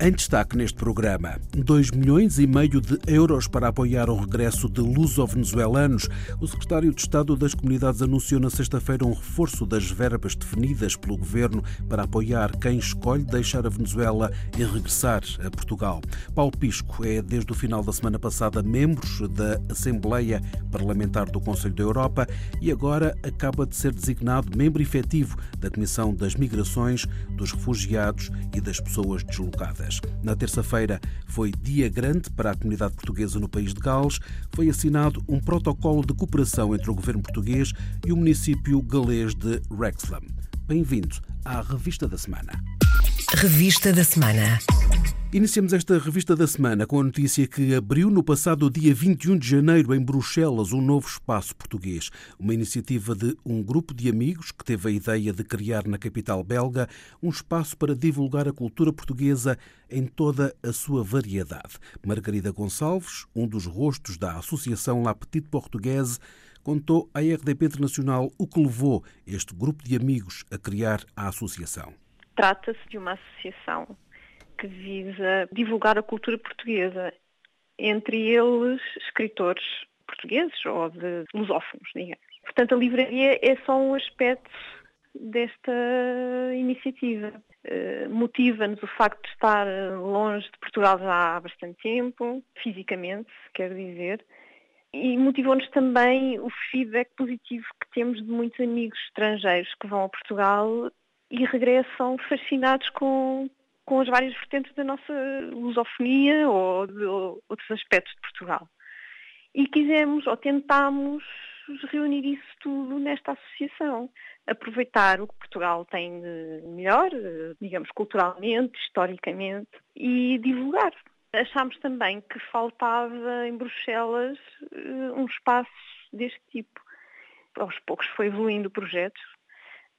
Em destaque neste programa, 2 milhões e meio de euros para apoiar o regresso de luso-venezuelanos. O secretário de Estado das Comunidades anunciou na sexta-feira um reforço das verbas definidas pelo governo para apoiar quem escolhe deixar a Venezuela e regressar a Portugal. Paulo Pisco é, desde o final da semana passada, membro da Assembleia Parlamentar do Conselho da Europa e agora acaba de ser designado membro efetivo da Comissão das Migrações, dos Refugiados e das Pessoas Deslocadas. Na terça-feira foi dia grande para a comunidade portuguesa no país de Gales. Foi assinado um protocolo de cooperação entre o governo português e o município galês de Wrexham. Bem-vindo à Revista da Semana. Revista da Semana. Iniciamos esta revista da semana com a notícia que abriu no passado dia 21 de janeiro em Bruxelas um novo espaço português, uma iniciativa de um grupo de amigos que teve a ideia de criar na capital belga um espaço para divulgar a cultura portuguesa em toda a sua variedade. Margarida Gonçalves, um dos rostos da Associação La Petite Portuguese, contou à RDP Internacional o que levou este grupo de amigos a criar a associação. Trata-se de uma associação que visa divulgar a cultura portuguesa, entre eles escritores portugueses ou de lusófonos, digamos. Portanto, a livraria é só um aspecto desta iniciativa. Uh, Motiva-nos o facto de estar longe de Portugal já há bastante tempo, fisicamente, quero dizer, e motivou-nos também o feedback positivo que temos de muitos amigos estrangeiros que vão a Portugal e regressam fascinados com, com as várias vertentes da nossa lusofonia ou de ou outros aspectos de Portugal. E quisemos ou tentámos reunir isso tudo nesta associação. Aproveitar o que Portugal tem de melhor, digamos, culturalmente, historicamente, e divulgar. Achámos também que faltava em Bruxelas eh, um espaço deste tipo. Aos poucos foi evoluindo o projeto,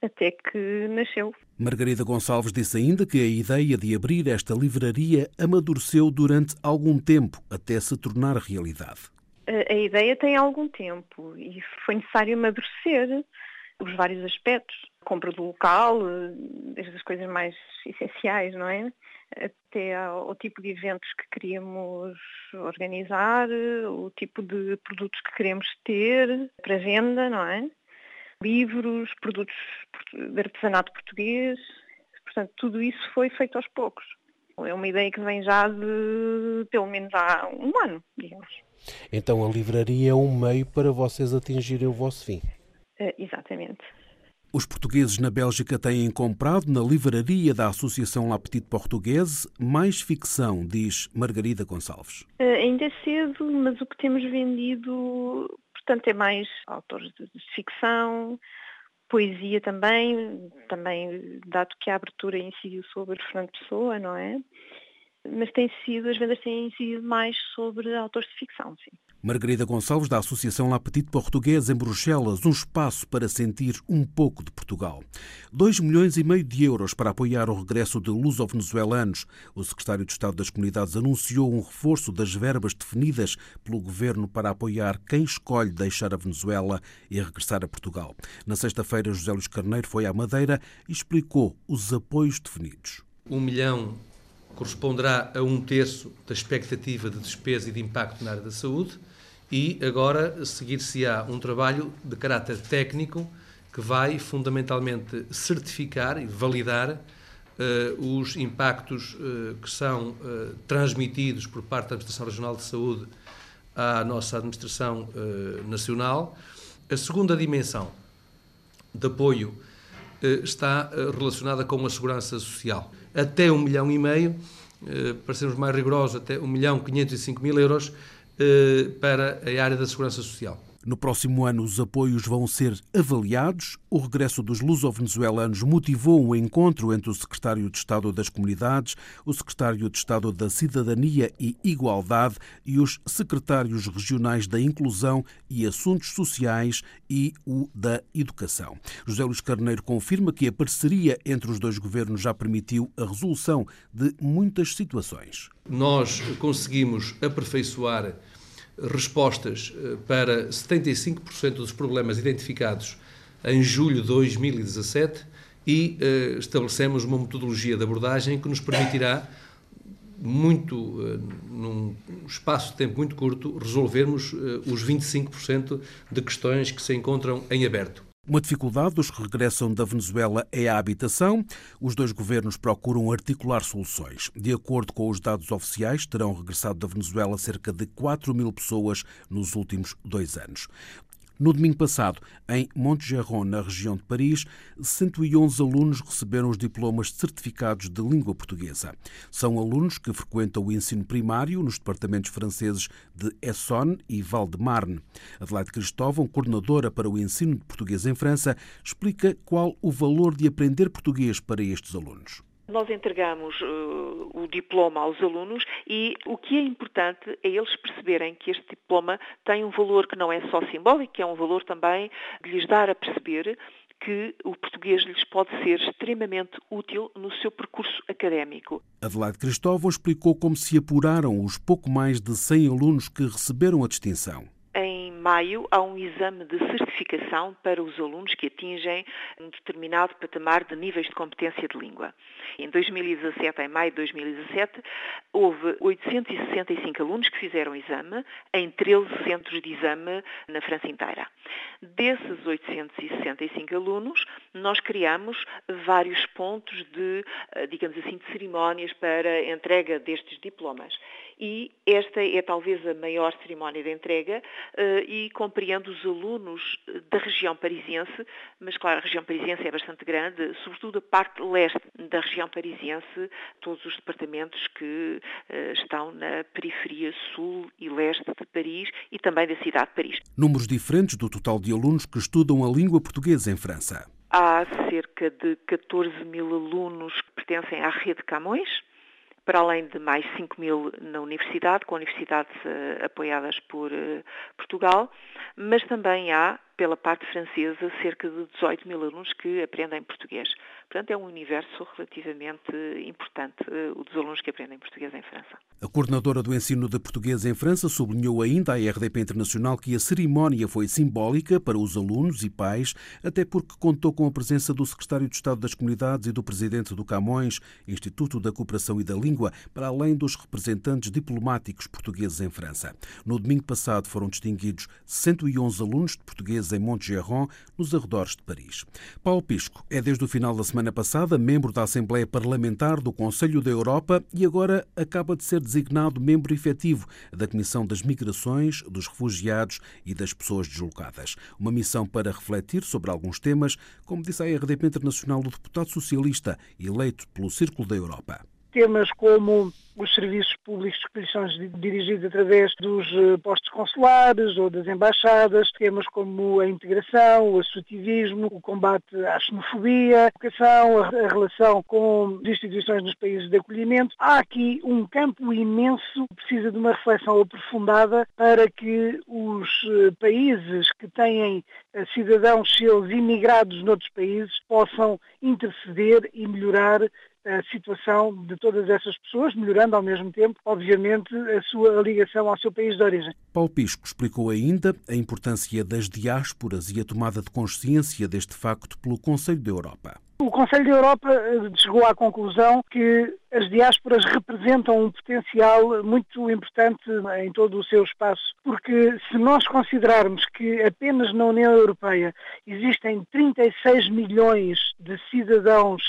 até que nasceu. Margarida Gonçalves disse ainda que a ideia de abrir esta livraria amadureceu durante algum tempo até se tornar realidade. A, a ideia tem algum tempo e foi necessário amadurecer os vários aspectos. A compra do local, desde as coisas mais essenciais, não é? Até ao tipo de eventos que queríamos organizar, o tipo de produtos que queremos ter para venda, não é? Livros, produtos de artesanato português. Portanto, tudo isso foi feito aos poucos. É uma ideia que vem já de pelo menos há um ano, digamos. Então a livraria é um meio para vocês atingirem o vosso fim. Uh, exatamente. Os portugueses na Bélgica têm comprado na livraria da Associação La Petite Portuguese mais ficção, diz Margarida Gonçalves. Uh, ainda é cedo, mas o que temos vendido portanto é mais autores de, ficção, poesia também, também dado que a abertura incidiu sobre Fernando Pessoa, não é? Mas tem sido, as vendas têm incidido mais sobre autores de ficção, sim. Margarida Gonçalves, da Associação La Petite Portuguesa em Bruxelas, um espaço para sentir um pouco de Portugal. 2 milhões e meio de euros para apoiar o regresso de luso-venezuelanos. O secretário de Estado das Comunidades anunciou um reforço das verbas definidas pelo governo para apoiar quem escolhe deixar a Venezuela e regressar a Portugal. Na sexta-feira, José Luís Carneiro foi à Madeira e explicou os apoios definidos. Um milhão corresponderá a um terço da expectativa de despesa e de impacto na área da saúde e agora seguir-se-á um trabalho de caráter técnico que vai fundamentalmente certificar e validar uh, os impactos uh, que são uh, transmitidos por parte da Administração Regional de Saúde à nossa Administração Nacional. A segunda dimensão de apoio está relacionada com a segurança social. Até um milhão e meio, para sermos mais rigorosos, até um milhão 505 mil euros, eh, para a área da segurança social. No próximo ano, os apoios vão ser avaliados. O regresso dos luso-venezuelanos motivou um encontro entre o secretário de Estado das Comunidades, o secretário de Estado da Cidadania e Igualdade e os secretários regionais da Inclusão e Assuntos Sociais e o da Educação. José Luís Carneiro confirma que a parceria entre os dois governos já permitiu a resolução de muitas situações. Nós conseguimos aperfeiçoar respostas eh, para 75% dos problemas identificados em julho de 2017 e uh, estabelecemos uma metodologia de abordagem que nos permitirá, muito, uh, num espaço de tempo muito curto, resolvermos os 25% de questões que se encontram em aberto. Uma dificuldade dos que regressam da Venezuela é a habitação. Os dois governos procuram articular soluções. De acordo com os dados oficiais, terão regressado da Venezuela cerca de 4 mil pessoas nos últimos dois anos. No domingo passado, em Montgeron, na região de Paris, 111 alunos receberam os diplomas certificados de língua portuguesa. São alunos que frequentam o ensino primário nos departamentos franceses de Essonne e Val-de-Marne. Adelaide Cristóvão, coordenadora para o ensino de português em França, explica qual o valor de aprender português para estes alunos. Nós entregamos uh, o diploma aos alunos e o que é importante é eles perceberem que este diploma tem um valor que não é só simbólico, é um valor também de lhes dar a perceber que o português lhes pode ser extremamente útil no seu percurso académico. Adelaide Cristóvão explicou como se apuraram os pouco mais de 100 alunos que receberam a distinção maio há um exame de certificação para os alunos que atingem um determinado patamar de níveis de competência de língua. Em 2017, em maio de 2017, houve 865 alunos que fizeram exame em 13 centros de exame na França inteira. Desses 865 alunos, nós criamos vários pontos de, eh, digamos assim, de cerimónias para entrega destes diplomas. E esta é talvez a maior cerimónia de entrega eh, e compreende os alunos da região parisiense, mas claro, a região parisiense é bastante grande, sobretudo a parte leste da região parisiense, todos os departamentos que uh, estão na periferia sul e leste de Paris e também da cidade de Paris. Números diferentes do total de alunos que estudam a língua portuguesa em França. Há cerca de 14 mil alunos que pertencem à rede Camões, para além de mais 5 mil na universidade, com universidades uh, apoiadas por uh, Portugal, mas também há, pela parte francesa, cerca de 18 mil alunos que aprendem português. Portanto, é um universo relativamente importante, uh, o dos alunos que aprendem português em França. A coordenadora do ensino de português em França sublinhou ainda à RDP Internacional que a cerimónia foi simbólica para os alunos e pais, até porque contou com a presença do secretário de Estado das Comunidades e do presidente do Camões, Instituto da Cooperação e da Língua, para além dos representantes diplomáticos portugueses em França. No domingo passado foram distinguidos 111 alunos de português em Montgeron, nos arredores de Paris. Paulo Pisco é desde o final da semana passada membro da Assembleia Parlamentar do Conselho da Europa e agora acaba de ser designado membro efetivo da Comissão das Migrações, dos Refugiados e das Pessoas Deslocadas. Uma missão para refletir sobre alguns temas, como disse a RDP Internacional o deputado socialista eleito pelo Círculo da Europa temas como os serviços públicos que lhes são dirigidos através dos eh, postos consulares ou das embaixadas, temas como a integração, o associativismo, o combate à xenofobia, a educação, a relação com instituições nos países de acolhimento. Há aqui um campo imenso que precisa de uma reflexão aprofundada para que os eh, países que têm eh, cidadãos seus imigrados noutros países possam interceder e melhorar a situação de todas essas pessoas, melhorando ao mesmo tempo, obviamente, a sua ligação ao seu país de origem. Paulo Pisco explicou ainda a importância das diásporas e a tomada de consciência deste facto pelo Conselho da Europa. O Conselho da Europa eh, chegou à conclusão que as diásporas representam um potencial muito importante em todo o seu espaço, porque se nós considerarmos que apenas na União Europeia existem 36 milhões de cidadãos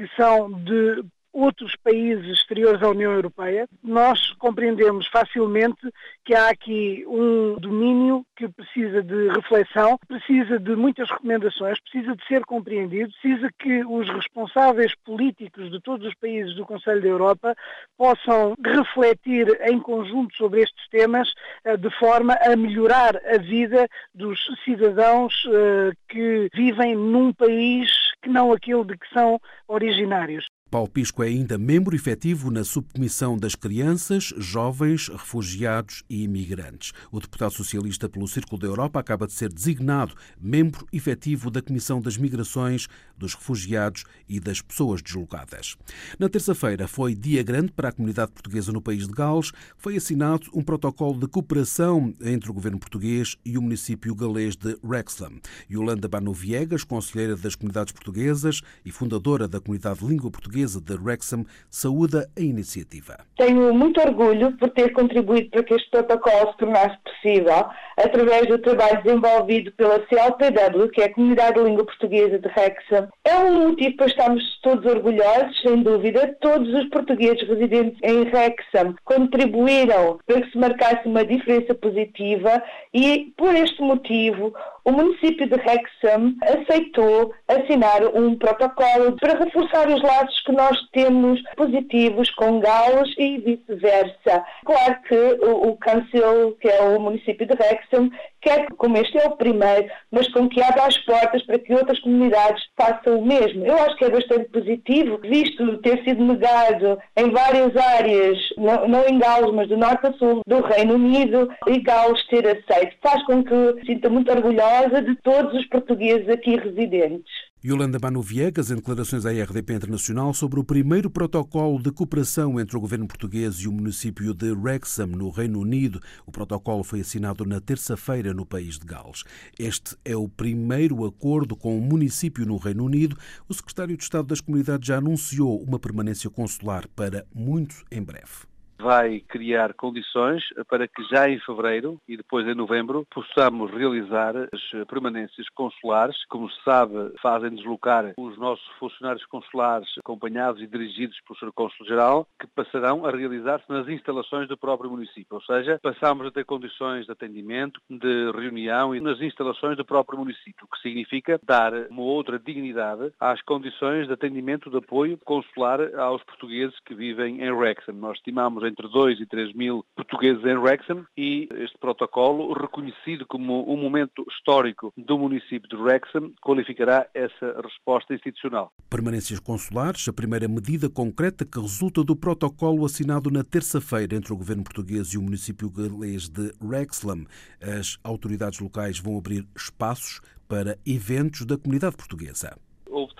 que são de outros países exteriores à União Europeia, nós compreendemos facilmente que há aqui um domínio que precisa de reflexão, precisa de muitas recomendações, precisa de ser compreendido, precisa que os responsáveis políticos de todos os países do Conselho da Europa possam refletir em conjunto sobre estes temas eh, de forma a melhorar a vida dos cidadãos eh, que vivem num país que não aquele de que são originários. Paulo Pisco é ainda membro efetivo na subcomissão das crianças, jovens, refugiados e imigrantes. O deputado socialista pelo Círculo da Europa acaba de ser designado membro efetivo da Comissão das Migrações, dos Refugiados e das Pessoas Deslocadas. Na terça-feira foi dia grande para a comunidade portuguesa no país de Gales. Foi assinado um protocolo de cooperação entre o governo português e o município galês de Wrexham. Yolanda Bano Viegas, conselheira das comunidades portuguesas e fundadora da comunidade de língua portuguesa, portuguesa de Wrexham saúda a iniciativa. Tenho muito orgulho por ter contribuído para que este protocolo se tornasse possível através do trabalho desenvolvido pela CLPW, que é a Comunidade de Língua Portuguesa de Wrexham. É um motivo para estarmos todos orgulhosos, sem dúvida. Todos os portugueses residentes em Wrexham contribuíram para que se marcasse uma diferença positiva e, por este motivo, o município de Wrexham aceitou assinar um protocolo para reforçar os laços que nós temos positivos com Gales e vice-versa. Claro que o, o Council, que é o município de Wrexham, quer que, como este é o primeiro, mas com que abra as portas para que outras comunidades façam o mesmo. Eu acho que é bastante positivo, visto ter sido negado em várias áreas, não, não em Gales, mas do norte a sul do Reino Unido, e Gales ter aceito. Faz com que sinta muito orgulhosa de todos os portugueses aqui residentes. Yolanda Manu Viegas, em declarações à RDP Internacional sobre o primeiro protocolo de cooperação entre o governo português e o município de Wrexham, no Reino Unido. O protocolo foi assinado na terça-feira no país de Gales. Este é o primeiro acordo com o município no Reino Unido. O secretário de Estado das Comunidades já anunciou uma permanência consular para muito em breve vai criar condições para que já em fevereiro e depois em novembro possamos realizar as permanências consulares. Como se sabe, fazem deslocar os nossos funcionários consulares acompanhados e dirigidos pelo Sr. Cônsul-Geral, que passarão a realizar-se nas instalações do próprio município. Ou seja, passamos a ter condições de atendimento, de reunião e nas instalações do próprio município, o que significa dar uma outra dignidade às condições de atendimento de apoio consular aos portugueses que vivem em Wrexham. Nós estimamos entre 2 e 3 mil portugueses em Wrexham e este protocolo, reconhecido como um momento histórico do município de Wrexham, qualificará essa resposta institucional. Permanências consulares, a primeira medida concreta que resulta do protocolo assinado na terça-feira entre o governo português e o município galês de Wrexham. As autoridades locais vão abrir espaços para eventos da comunidade portuguesa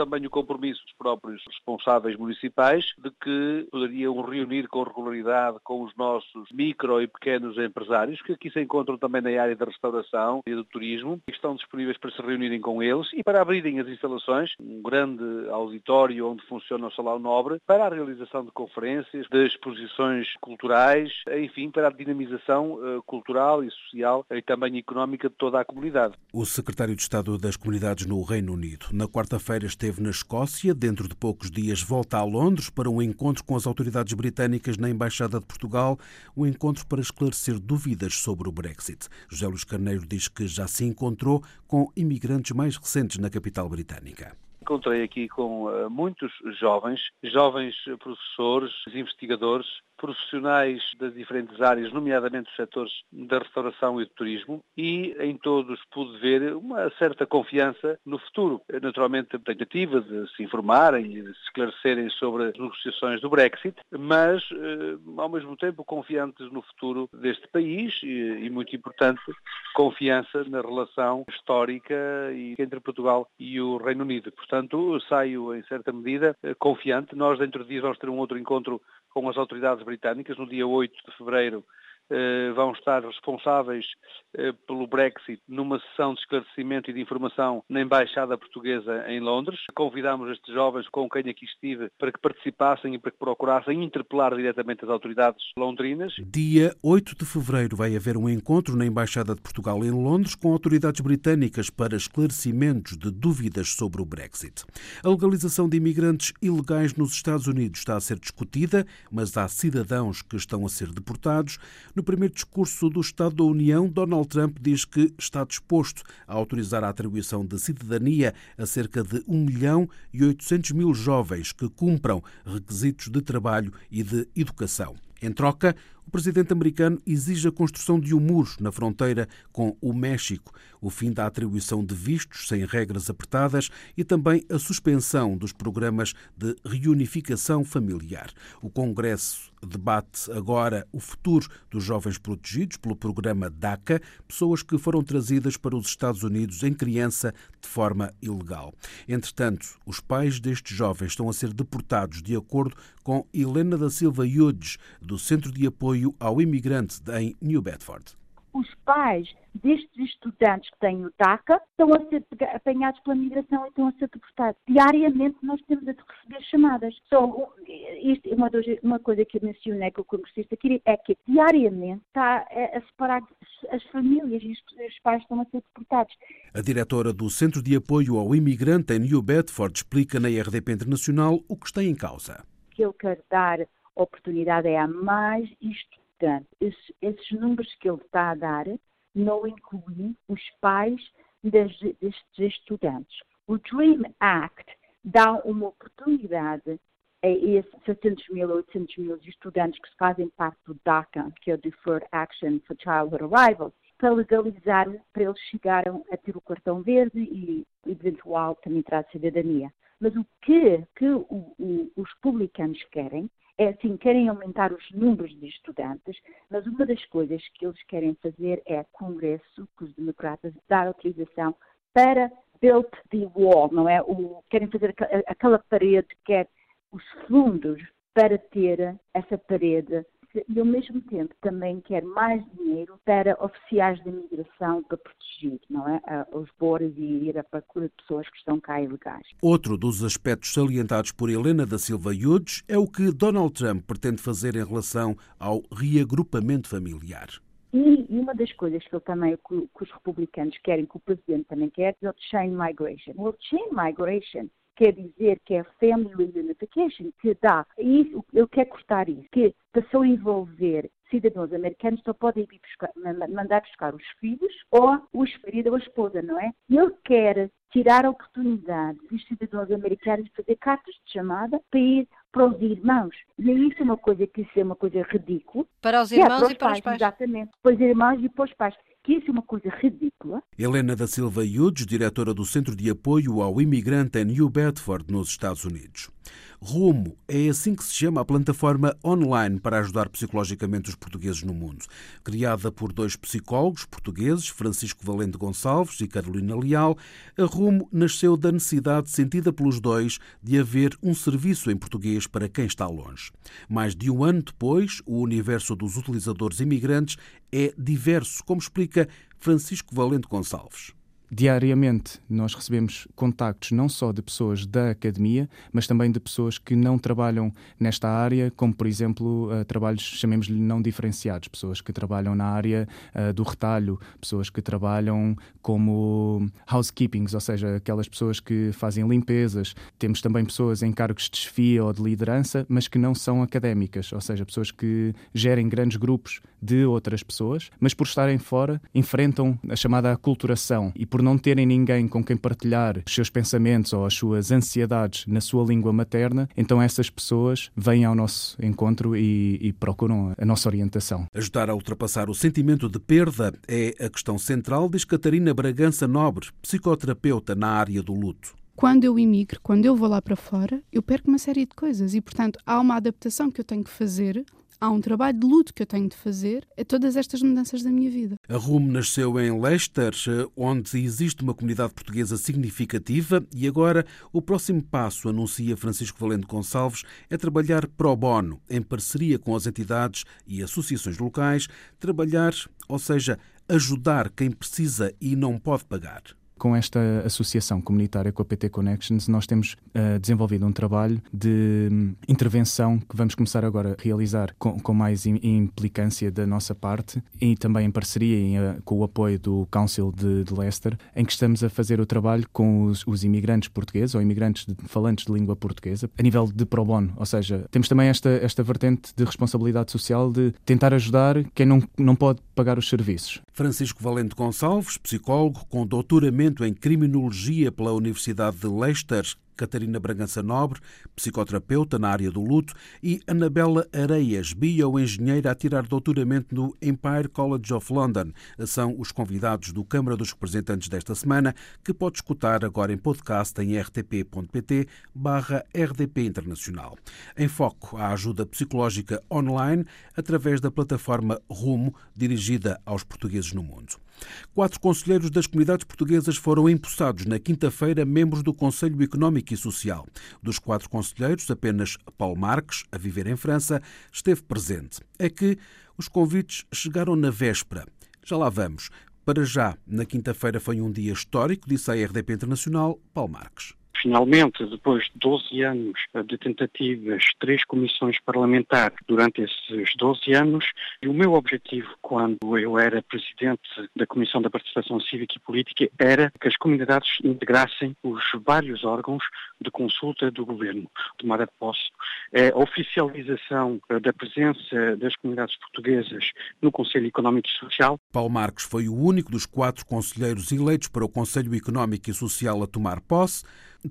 também o compromisso dos próprios responsáveis municipais de que poderiam reunir com regularidade com os nossos micro e pequenos empresários, que aqui se encontram também na área da restauração e do turismo, e estão disponíveis para se reunirem com eles e para abrirem as instalações, um grande auditório onde funciona o Salão Nobre, para a realização de conferências, de exposições culturais, enfim, para a dinamização eh, cultural e social e também económica de toda a comunidade. O secretário de Estado das Comunidades no Reino Unido, na quarta-feira, esteve na Escócia, dentro de poucos dias volta a Londres para um encontro com as autoridades britânicas na Embaixada de Portugal, um encontro para esclarecer dúvidas sobre o Brexit. José Luís Carneiro diz que já se encontrou com imigrantes mais recentes na capital britânica encontrei aqui com uh, muitos jovens, jovens professores, investigadores, profissionais das diferentes áreas, nomeadamente os setores da restauração e do turismo, e em todos pude ver uma certa confiança no futuro. Naturalmente, a tentativa de se informarem e de se esclarecerem sobre as negociações do Brexit, mas, eh, ao mesmo tempo, confiantes no futuro deste país e, muito importante, confiança na relação histórica entre Portugal e o Reino Unido. Portanto, saio, em certa medida, eh, confiante. Nós, dentro de dias, vamos ter um outro encontro com as autoridades britânicas no dia 8 de fevereiro vão estar responsáveis eh, pelo Brexit numa sessão de esclarecimento e de informação na Embaixada Portuguesa em Londres. Convidámos estes jovens com quem aqui estive para que participassem e para que procurassem interpelar diretamente as autoridades londrinas. Dia 8 de fevereiro vai haver um encontro na Embaixada de Portugal em Londres com autoridades britânicas para esclarecimentos de dúvidas sobre o Brexit. A legalização de imigrantes ilegais nos Estados Unidos está a ser discutida, mas há cidadãos que estão a ser deportados. No primeiro discurso do Estado da União, Donald Trump diz que está disposto a autorizar a atribuição de cidadania a cerca de 1 milhão e 800 mil jovens que cumpram requisitos de trabalho e de educação. Em troca, o presidente americano exige a construção de um muro na fronteira com o México, o fim da atribuição de vistos sem regras apertadas e também a suspensão dos programas de reunificação familiar. O Congresso debate agora o futuro dos jovens protegidos pelo programa DACA, pessoas que foram trazidas para os Estados Unidos em criança de forma ilegal. Entretanto, os pais destes jovens estão a ser deportados de acordo com Helena da Silva Yudes, do Centro de Apoio ao Imigrante em New Bedford os pais destes estudantes que têm o DACA estão a ser apanhados pela migração e estão a ser deportados. Diariamente nós temos a receber chamadas. Só, isto é uma, uma coisa que eu mencionei com o congressista aqui, é que diariamente está a separar as famílias e os pais estão a ser deportados. A diretora do Centro de Apoio ao Imigrante em New Bedford explica na RDP Internacional o que está em causa. O que eu quero dar oportunidade é a mais isto Portanto, esses, esses números que ele está a dar não incluem os pais das, destes estudantes. O DREAM Act dá uma oportunidade a esses 700 mil, 800 mil estudantes que fazem parte do DACA, que é o Deferred Action for Childhood Arrival, para legalizar, para eles chegarem a ter o cartão verde e, eventual, também entrar de cidadania. Mas o que, que o, o, os publicanos querem é assim, querem aumentar os números de estudantes, mas uma das coisas que eles querem fazer é Congresso, com os democratas, dar autorização para build the wall, não é? O, querem fazer aquela parede, quer os fundos para ter essa parede e, ao mesmo tempo, também quer mais dinheiro para oficiais de imigração para proteger não é? os bores e ir à procura de pessoas que estão cá ilegais. Outro dos aspectos salientados por Helena da Silva Yudes é o que Donald Trump pretende fazer em relação ao reagrupamento familiar. E, uma das coisas que, também, que os republicanos querem, que o presidente também quer, é o chain migration. O chain migration quer dizer que é Family Reunification, que dá, isso, ele quer cortar isso, que passou a envolver cidadãos americanos só podem buscar, mandar buscar os filhos ou o marido ou a esposa, não é? Ele quer tirar a oportunidade dos cidadãos americanos de fazer cartas de chamada para ir para os irmãos. E isso é uma coisa que isso é uma coisa ridícula. Para os irmãos é, para os e para pais, os pais. Exatamente. Para os irmãos e para os pais que isso é uma coisa ridícula. Helena da Silva Yudes, diretora do Centro de Apoio ao Imigrante em New Bedford, nos Estados Unidos. Rumo é assim que se chama a plataforma online para ajudar psicologicamente os portugueses no mundo. Criada por dois psicólogos portugueses, Francisco Valente Gonçalves e Carolina Leal, a Rumo nasceu da necessidade sentida pelos dois de haver um serviço em português para quem está longe. Mais de um ano depois, o universo dos utilizadores imigrantes é diverso, como explica Francisco Valente Gonçalves. Diariamente nós recebemos contactos não só de pessoas da academia, mas também de pessoas que não trabalham nesta área, como por exemplo uh, trabalhos, chamemos-lhe não diferenciados, pessoas que trabalham na área uh, do retalho, pessoas que trabalham como housekeepings, ou seja, aquelas pessoas que fazem limpezas. Temos também pessoas em cargos de desfia ou de liderança, mas que não são académicas, ou seja, pessoas que gerem grandes grupos de outras pessoas, mas por estarem fora enfrentam a chamada aculturação e por por não terem ninguém com quem partilhar os seus pensamentos ou as suas ansiedades na sua língua materna, então essas pessoas vêm ao nosso encontro e, e procuram a nossa orientação. Ajudar a ultrapassar o sentimento de perda é a questão central, diz Catarina Bragança Nobre, psicoterapeuta na área do luto quando eu imigro, quando eu vou lá para fora, eu perco uma série de coisas e, portanto, há uma adaptação que eu tenho que fazer há um trabalho de luto que eu tenho de fazer a todas estas mudanças da minha vida. A RUM nasceu em Leicester, onde existe uma comunidade portuguesa significativa e agora o próximo passo, anuncia Francisco Valente Gonçalves, é trabalhar pro bono, em parceria com as entidades e associações locais, trabalhar, ou seja, ajudar quem precisa e não pode pagar com esta associação comunitária com a PT Connections, nós temos uh, desenvolvido um trabalho de um, intervenção que vamos começar agora a realizar com, com mais implicância da nossa parte e também em parceria em, uh, com o apoio do Council de, de, Leicester, em que estamos a fazer o trabalho com os, os imigrantes portugueses ou imigrantes de, falantes de língua portuguesa a nível de pro bono, ou seja, temos também esta, esta vertente de responsabilidade social de tentar ajudar quem não, não pode pagar os serviços. Francisco Valente Gonçalves, psicólogo com doutoramento em Criminologia pela Universidade de Leicester, Catarina Bragança Nobre, psicoterapeuta na área do luto, e Anabela Areias, bioengenheira a tirar doutoramento no Empire College of London. São os convidados do Câmara dos Representantes desta semana, que pode escutar agora em podcast em rtp.pt barra RDP Internacional. Em foco, a ajuda psicológica online através da plataforma Rumo, dirigida aos portugueses no mundo. Quatro conselheiros das comunidades portuguesas foram empossados na quinta-feira membros do Conselho Económico e Social. Dos quatro conselheiros, apenas Paulo Marques, a viver em França, esteve presente. É que os convites chegaram na véspera. Já lá vamos. Para já, na quinta-feira foi um dia histórico, disse a RDP Internacional Paulo Marques. Finalmente, depois de 12 anos de tentativas, três comissões parlamentares durante esses 12 anos, e o meu objetivo quando eu era presidente da Comissão da Participação Cívica e Política era que as comunidades integrassem os vários órgãos de consulta do governo. Tomada posse, é a oficialização da presença das comunidades portuguesas no Conselho Económico e Social. Paulo Marques foi o único dos quatro conselheiros eleitos para o Conselho Económico e Social a tomar posse.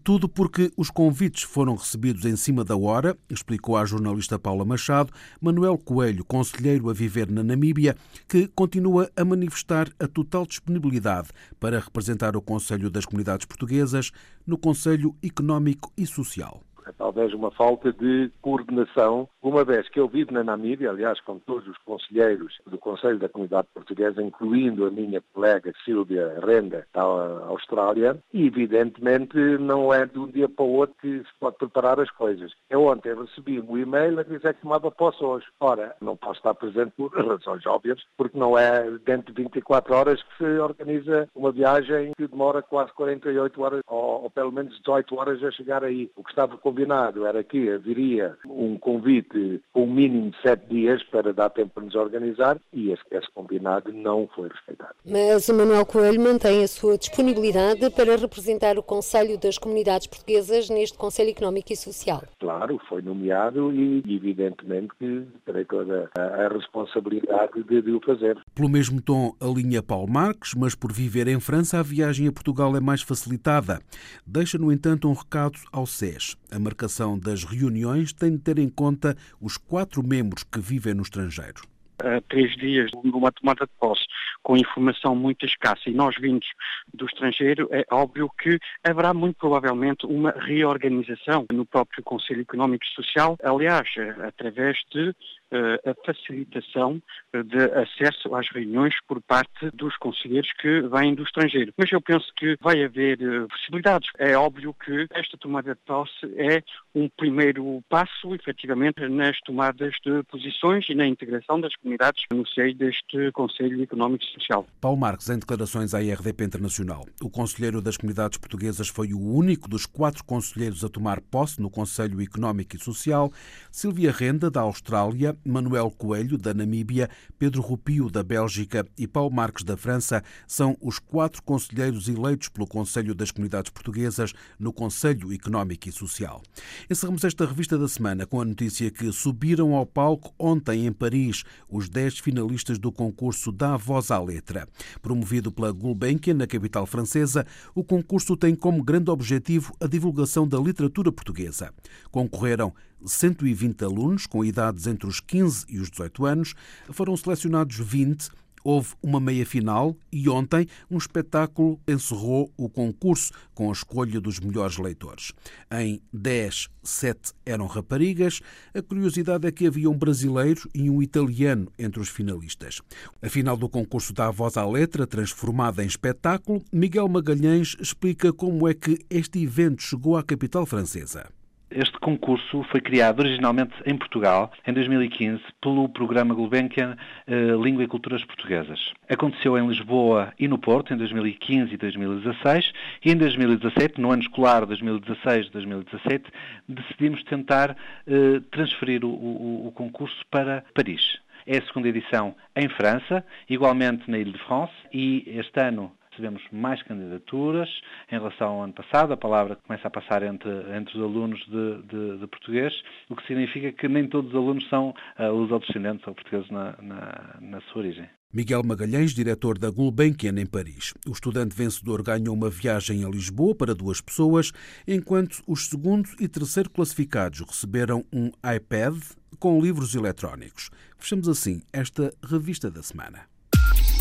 Tudo porque os convites foram recebidos em cima da hora, explicou a jornalista Paula Machado, Manuel Coelho, conselheiro a viver na Namíbia, que continua a manifestar a total disponibilidade para representar o Conselho das Comunidades Portuguesas no Conselho Económico e Social talvez uma falta de coordenação, uma vez que eu vivo na Namíbia, aliás, com todos os conselheiros do Conselho da Comunidade Portuguesa, incluindo a minha colega Sílvia Renda, da Austrália, e evidentemente não é de um dia para o outro que se pode preparar as coisas. Eu ontem recebi um e-mail a dizer que tomava posse hoje. Ora, não posso estar presente por razões óbvias, porque não é dentro de 24 horas que se organiza uma viagem que demora quase 48 horas, ou, ou pelo menos 18 horas a chegar aí. O que estava combinado combinado era que haveria um convite com um mínimo de sete dias para dar tempo para nos organizar e esse, esse combinado não foi respeitado. Mas o Manuel Coelho mantém a sua disponibilidade para representar o Conselho das Comunidades Portuguesas neste Conselho Económico e Social. Claro, foi nomeado e evidentemente que terei toda a, a responsabilidade de, de o fazer. Pelo mesmo tom, a linha Paulo Marques, mas por viver em França, a viagem a Portugal é mais facilitada. Deixa, no entanto, um recado ao SES. A marcação das reuniões tem de ter em conta os quatro membros que vivem no estrangeiro. Há três dias de uma tomada de posse com informação muito escassa e nós vindos do estrangeiro, é óbvio que haverá muito provavelmente uma reorganização no próprio Conselho Económico e Social, aliás, através de a facilitação eh, de acesso às reuniões por parte dos conselheiros que vêm do estrangeiro. Mas eu penso que vai haver eh, possibilidades. É óbvio que esta tomada de posse é um primeiro passo, efetivamente, nas tomadas de posições e na integração das comunidades no seio deste Conselho Económico e Social. Paulo Marques, em declarações à RDP Internacional, o Conselheiro das Comunidades Portuguesas foi o único dos quatro conselheiros a tomar posse no Conselho Económico e Social. Silvia Renda, da Austrália, Manuel Coelho, da Namíbia, Pedro Rupio, da Bélgica e Paulo Marques, da França, são os quatro conselheiros eleitos pelo Conselho das Comunidades Portuguesas no Conselho Económico e Social. Encerramos esta revista da semana com a notícia que subiram ao palco ontem em Paris os dez finalistas do concurso Da Voz à Letra. Promovido pela Gulbenkian, na capital francesa, o concurso tem como grande objetivo a divulgação da literatura portuguesa. Concorreram 120 alunos com idades entre os 15 e os 18 anos, foram selecionados 20 Houve uma meia-final e ontem um espetáculo encerrou o concurso com a escolha dos melhores leitores. Em 10, 7 eram raparigas. A curiosidade é que havia um brasileiro e um italiano entre os finalistas. A final do concurso dá a voz à letra, transformada em espetáculo. Miguel Magalhães explica como é que este evento chegou à capital francesa. Este concurso foi criado originalmente em Portugal, em 2015, pelo programa Gulbenkian eh, Língua e Culturas Portuguesas. Aconteceu em Lisboa e no Porto, em 2015 e 2016, e em 2017, no ano escolar 2016-2017, decidimos tentar eh, transferir o, o, o concurso para Paris. É a segunda edição em França, igualmente na Ile-de-France, e este ano recebemos mais candidaturas em relação ao ano passado. A palavra começa a passar entre, entre os alunos de, de, de português, o que significa que nem todos os alunos são uh, os descendentes ou portugueses na, na, na sua origem. Miguel Magalhães, diretor da Gulbenkian em Paris. O estudante vencedor ganhou uma viagem a Lisboa para duas pessoas, enquanto os segundo e terceiro classificados receberam um iPad com livros eletrónicos. Fechamos assim esta revista da semana.